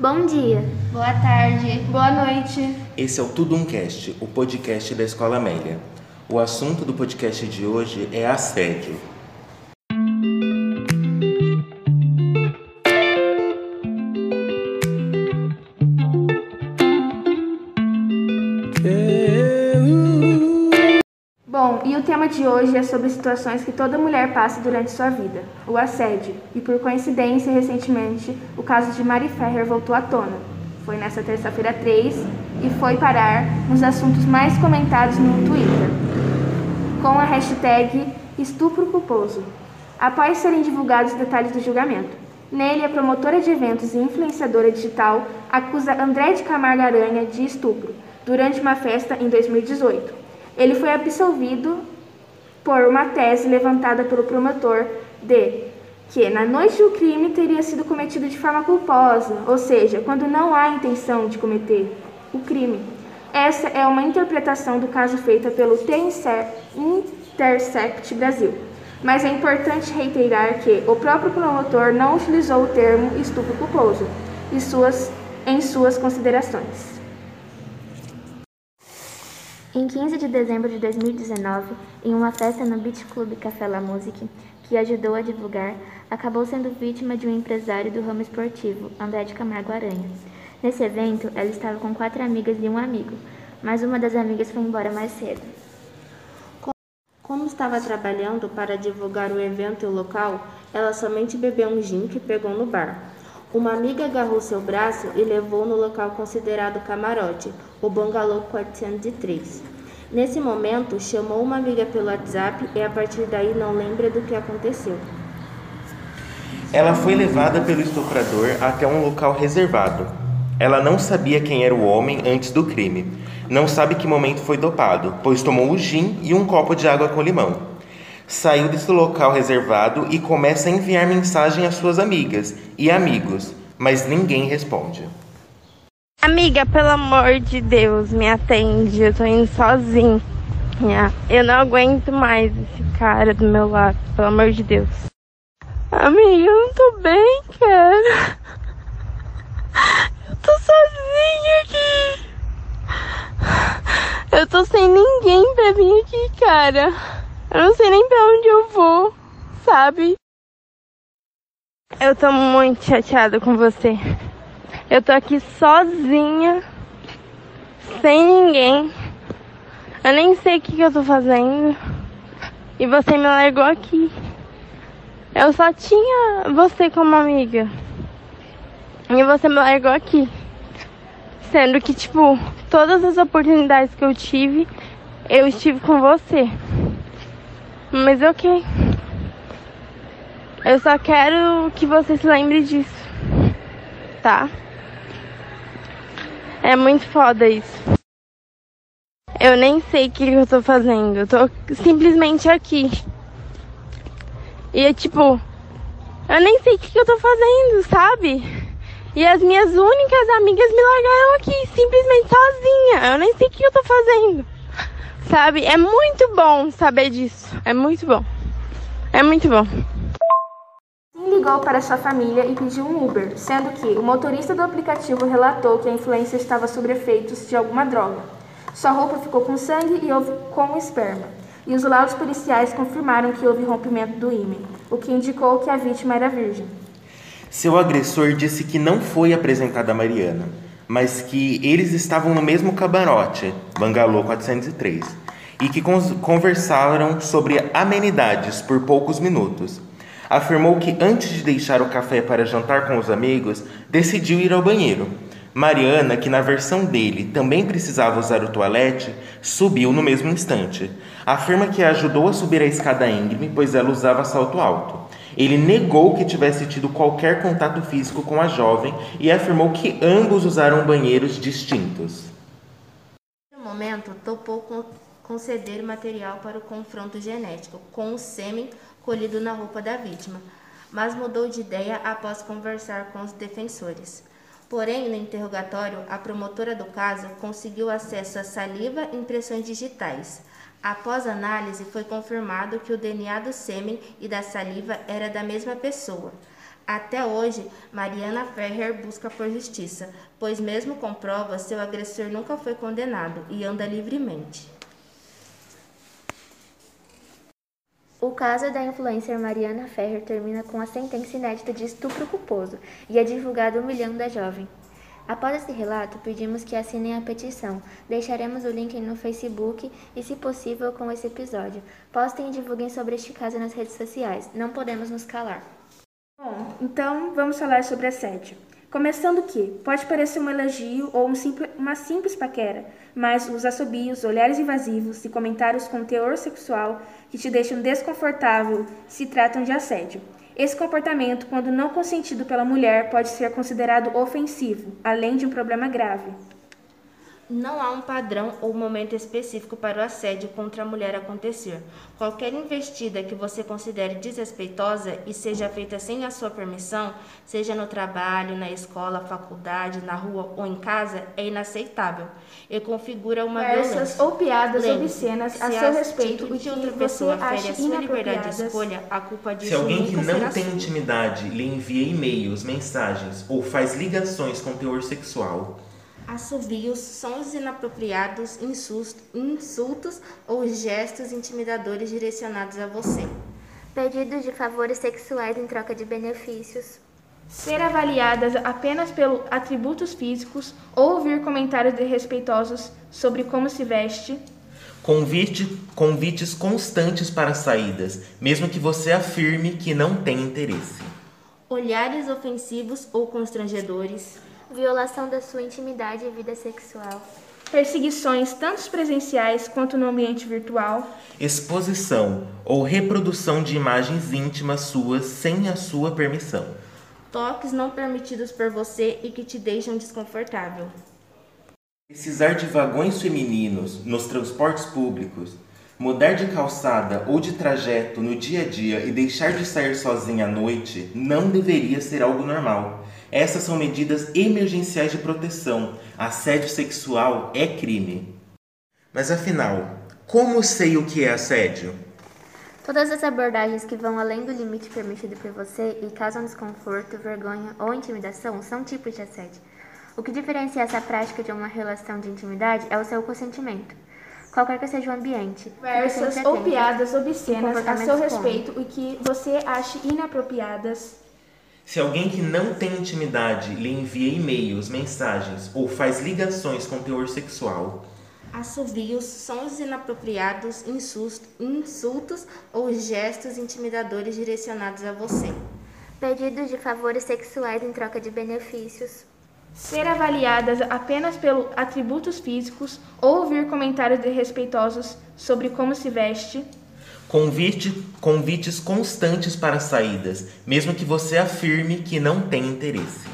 Bom dia. Boa tarde. Boa noite. Esse é o Tudo Um Cast, o podcast da Escola Amélia. O assunto do podcast de hoje é assédio. Tema de hoje é sobre situações que toda mulher passa durante sua vida, o assédio. E por coincidência, recentemente, o caso de Mari Ferrer voltou à tona. Foi nessa terça-feira 3 e foi parar nos assuntos mais comentados no Twitter, com a hashtag estupro culposo, após serem divulgados os detalhes do julgamento. Nele, a promotora de eventos e influenciadora digital acusa André de Camargo Aranha de estupro durante uma festa em 2018. Ele foi absolvido por uma tese levantada pelo promotor de que na noite do crime teria sido cometido de forma culposa, ou seja, quando não há intenção de cometer o crime. Essa é uma interpretação do caso feita pelo T-Intercept Brasil. Mas é importante reiterar que o próprio promotor não utilizou o termo estupro culposo em suas, em suas considerações. Em 15 de dezembro de 2019, em uma festa no Beach Club Café La Musique, que ajudou a divulgar, acabou sendo vítima de um empresário do ramo esportivo, André de Camargo Aranha. Nesse evento, ela estava com quatro amigas e um amigo, mas uma das amigas foi embora mais cedo. Como estava trabalhando para divulgar o evento e o local, ela somente bebeu um gin que pegou no bar. Uma amiga agarrou seu braço e levou no local considerado camarote, o Bangalô 403. Nesse momento, chamou uma amiga pelo WhatsApp e a partir daí não lembra do que aconteceu. Ela foi levada pelo estuprador até um local reservado. Ela não sabia quem era o homem antes do crime. Não sabe que momento foi dopado, pois tomou o gin e um copo de água com limão. Saiu desse local reservado e começa a enviar mensagem às suas amigas e amigos, mas ninguém responde. Amiga, pelo amor de Deus, me atende. Eu tô indo sozinha. Eu não aguento mais esse cara do meu lado, pelo amor de Deus. Amiga, eu não tô bem, cara. Eu tô sozinha aqui. Eu tô sem ninguém pra vir aqui, cara. Eu não sei nem pra onde eu vou, sabe? Eu tô muito chateada com você. Eu tô aqui sozinha, sem ninguém. Eu nem sei o que, que eu tô fazendo. E você me largou aqui. Eu só tinha você como amiga. E você me largou aqui. Sendo que, tipo, todas as oportunidades que eu tive, eu estive com você. Mas ok. Eu só quero que você se lembre disso. Tá? É muito foda isso. Eu nem sei o que eu tô fazendo. Eu tô simplesmente aqui. E é tipo, eu nem sei o que eu tô fazendo, sabe? E as minhas únicas amigas me largaram aqui, simplesmente sozinha. Eu nem sei o que eu tô fazendo. Sabe? É muito bom saber disso. É muito bom. É muito bom. Sim ligou para sua família e pediu um Uber, sendo que o motorista do aplicativo relatou que a influência estava sob efeitos de alguma droga. Sua roupa ficou com sangue e houve com esperma. E os laudos policiais confirmaram que houve rompimento do ímã, o que indicou que a vítima era virgem. Seu agressor disse que não foi apresentada a Mariana mas que eles estavam no mesmo camarote, Bangalô 403, e que conversaram sobre amenidades por poucos minutos. Afirmou que antes de deixar o café para jantar com os amigos, decidiu ir ao banheiro. Mariana, que na versão dele também precisava usar o toalete, subiu no mesmo instante. Afirma que a ajudou a subir a escada íngreme, pois ela usava salto alto. Ele negou que tivesse tido qualquer contato físico com a jovem e afirmou que ambos usaram banheiros distintos. No momento, topou conceder material para o confronto genético com o sêmen colhido na roupa da vítima, mas mudou de ideia após conversar com os defensores. Porém, no interrogatório, a promotora do caso conseguiu acesso à saliva e impressões digitais. Após análise, foi confirmado que o DNA do sêmen e da saliva era da mesma pessoa. Até hoje, Mariana Ferrer busca por justiça, pois, mesmo com provas, seu agressor nunca foi condenado e anda livremente. O caso da influencer Mariana Ferrer termina com a sentença inédita de estupro culposo e é divulgado humilhando a jovem. Após esse relato, pedimos que assinem a petição. Deixaremos o link no Facebook e, se possível, com esse episódio. Postem e divulguem sobre este caso nas redes sociais. Não podemos nos calar. Bom, então vamos falar sobre assédio. Começando que pode parecer um elogio ou um simples, uma simples paquera, mas os assobios, olhares invasivos e comentários com teor sexual que te deixam desconfortável se tratam de assédio. Esse comportamento, quando não consentido pela mulher, pode ser considerado ofensivo, além de um problema grave. Não há um padrão ou momento específico para o assédio contra a mulher acontecer. Qualquer investida que você considere desrespeitosa e seja feita sem a sua permissão, seja no trabalho, na escola, faculdade, na rua ou em casa, é inaceitável e configura uma Versas violência. ou piadas Lembre, obscenas a se seu respeito atitude e que outra você pessoa acha fere a sua liberdade de escolha, a culpa disso Se alguém que não tem sua. intimidade lhe envia e-mails, mensagens ou faz ligações com teor sexual, Assobios, sons inapropriados, insultos ou gestos intimidadores direcionados a você. Pedidos de favores sexuais em troca de benefícios. ser avaliadas apenas pelos atributos físicos ou ouvir comentários desrespeitosos sobre como se veste, convite, convites constantes para saídas, mesmo que você afirme que não tem interesse. Olhares ofensivos ou constrangedores. Violação da sua intimidade e vida sexual. perseguições tanto presenciais quanto no ambiente virtual, Exposição ou reprodução de imagens íntimas suas sem a sua permissão. Toques não permitidos por você e que te deixam desconfortável. Precisar de vagões femininos nos transportes públicos, mudar de calçada ou de trajeto no dia a dia e deixar de sair sozinha à noite não deveria ser algo normal. Essas são medidas emergenciais de proteção. Assédio sexual é crime. Mas afinal, como sei o que é assédio? Todas as abordagens que vão além do limite permitido por você e causam desconforto, vergonha ou intimidação são tipos de assédio. O que diferencia essa prática de uma relação de intimidade é o seu consentimento. Qualquer que seja o ambiente. fique versas sempre ou piadas obscenas a seu respeito e que você ache inapropriadas, Se alguém que não tem intimidade lhe envia e-mails, mensagens ou faz ligações com teor sexual, Assobios, sons inapropriados, insultos ou gestos intimidadores direcionados a você. Pedidos de favores sexuais em troca de benefícios. ser avaliadas apenas pelos atributos físicos ou ouvir comentários desrespeitosos sobre como se veste, convite, convites constantes para saídas, mesmo que você afirme que não tem interesse.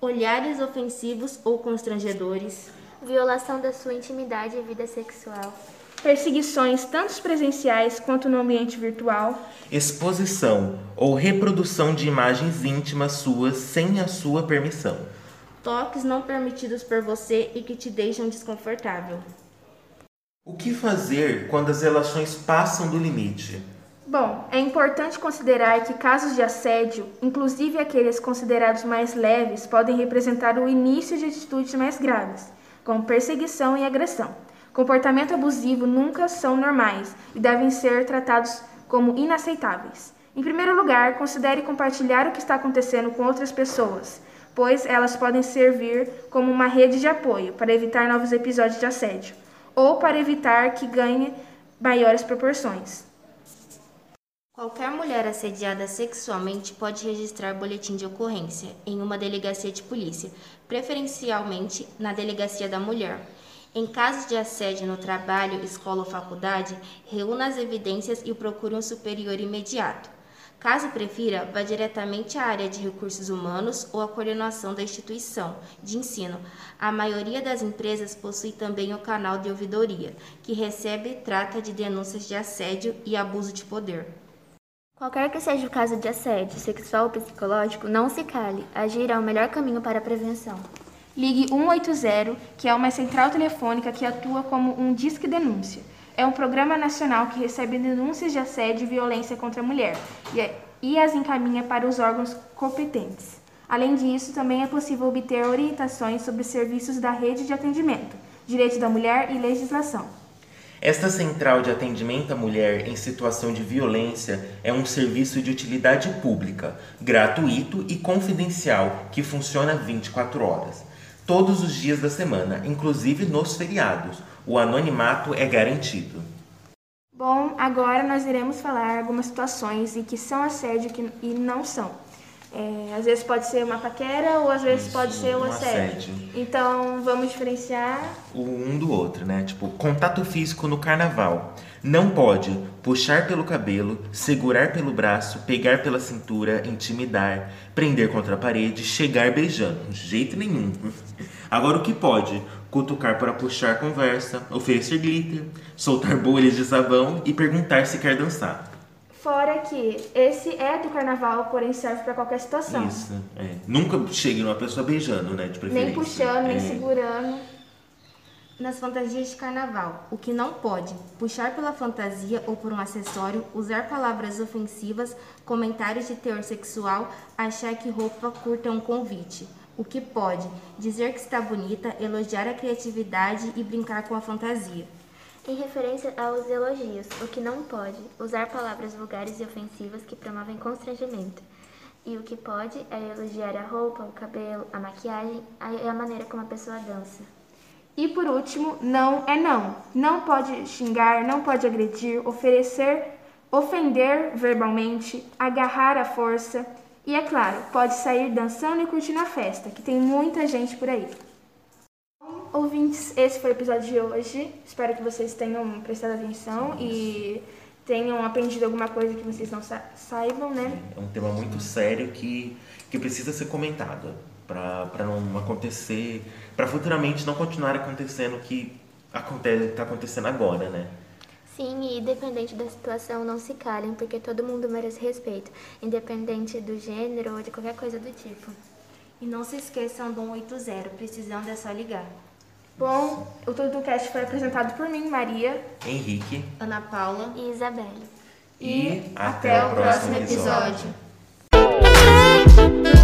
Olhares ofensivos ou constrangedores. Violação da sua intimidade e vida sexual. perseguições tanto presenciais quanto no ambiente virtual, Exposição ou reprodução de imagens íntimas suas sem a sua permissão. Toques não permitidos por você e que te deixam desconfortável. O que fazer quando as relações passam do limite? Bom, é importante considerar que casos de assédio, inclusive aqueles considerados mais leves, podem representar o início de atitudes mais graves, como perseguição e agressão. Comportamento abusivo nunca são normais e devem ser tratados como inaceitáveis. Em primeiro lugar, considere compartilhar o que está acontecendo com outras pessoas, pois elas podem servir como uma rede de apoio para evitar novos episódios de assédio ou para evitar que ganhe maiores proporções. Qualquer mulher assediada sexualmente pode registrar boletim de ocorrência em uma delegacia de polícia, preferencialmente na delegacia da mulher. Em caso de assédio no trabalho, escola ou faculdade, reúna as evidências e procure um superior imediato. Caso prefira, vá diretamente à área de recursos humanos ou à coordenação da instituição de ensino. A maioria das empresas possui também o canal de ouvidoria, que recebe e trata de denúncias de assédio e abuso de poder. Qualquer que seja o caso de assédio sexual ou psicológico, não se cale. Agir é o melhor caminho para a prevenção. Ligue 180, que é uma central telefônica que atua como um disque denúncia. É um programa nacional que recebe denúncias de assédio e violência contra a mulher e, é- e as encaminha para os órgãos competentes. Além disso, também é possível obter orientações sobre serviços da rede de atendimento, direito da mulher e legislação. Esta central de atendimento à mulher em situação de violência é um serviço de utilidade pública, gratuito e confidencial que funciona 24 horas, todos os dias da semana, inclusive nos feriados. O anonimato é garantido. Bom, agora nós iremos falar algumas situações em que são assédio e não são. É, às vezes pode ser uma paquera ou às vezes Isso, pode ser um um assédio. assédio. Então vamos diferenciar. o um do outro, né? Tipo, contato físico no carnaval. Não pode puxar pelo cabelo, segurar pelo braço, pegar pela cintura, intimidar, prender contra a parede, chegar beijando. De jeito nenhum. Agora o que pode? Cutucar para puxar conversa, oferecer glitter, soltar bolhas de sabão e perguntar se quer dançar. Fora que esse é do carnaval, porém serve para qualquer situação. Isso, é. Nunca chegue numa pessoa beijando, né? De preferência. Nem puxando, nem É. segurando. Nas fantasias de carnaval, o que não pode: puxar pela fantasia ou por um acessório, usar palavras ofensivas, comentários de teor sexual, achar que roupa curta é um convite. O que pode: dizer que está bonita, elogiar a criatividade e brincar com a fantasia. Em referência aos elogios, o que não pode, usar palavras vulgares e ofensivas que promovem constrangimento. E o que pode é elogiar a roupa, o cabelo, a maquiagem a- e a maneira como a pessoa dança. E por último, não é não. Não pode xingar, não pode agredir, oferecer, ofender verbalmente, agarrar à força. E é claro, pode sair dançando e curtindo a festa, que tem muita gente por aí. Bom, Ouvintes, esse foi o episódio de hoje. Espero que vocês tenham prestado atenção e tenham aprendido alguma coisa que vocês não sa- saibam, né? É um tema muito sério que, que precisa ser comentado para não acontecer, para futuramente não continuar acontecendo o que acontece, tá acontecendo agora, né? Sim, e independente da situação, não se calem, porque todo mundo merece respeito, independente do gênero ou de qualquer coisa do tipo. E não se esqueçam do 180, precisando é só ligar. Bom, o Tudo Cast foi apresentado por mim, Maria. Henrique Ana Paula. E Isabelle. e, até o próximo episódio. episódio.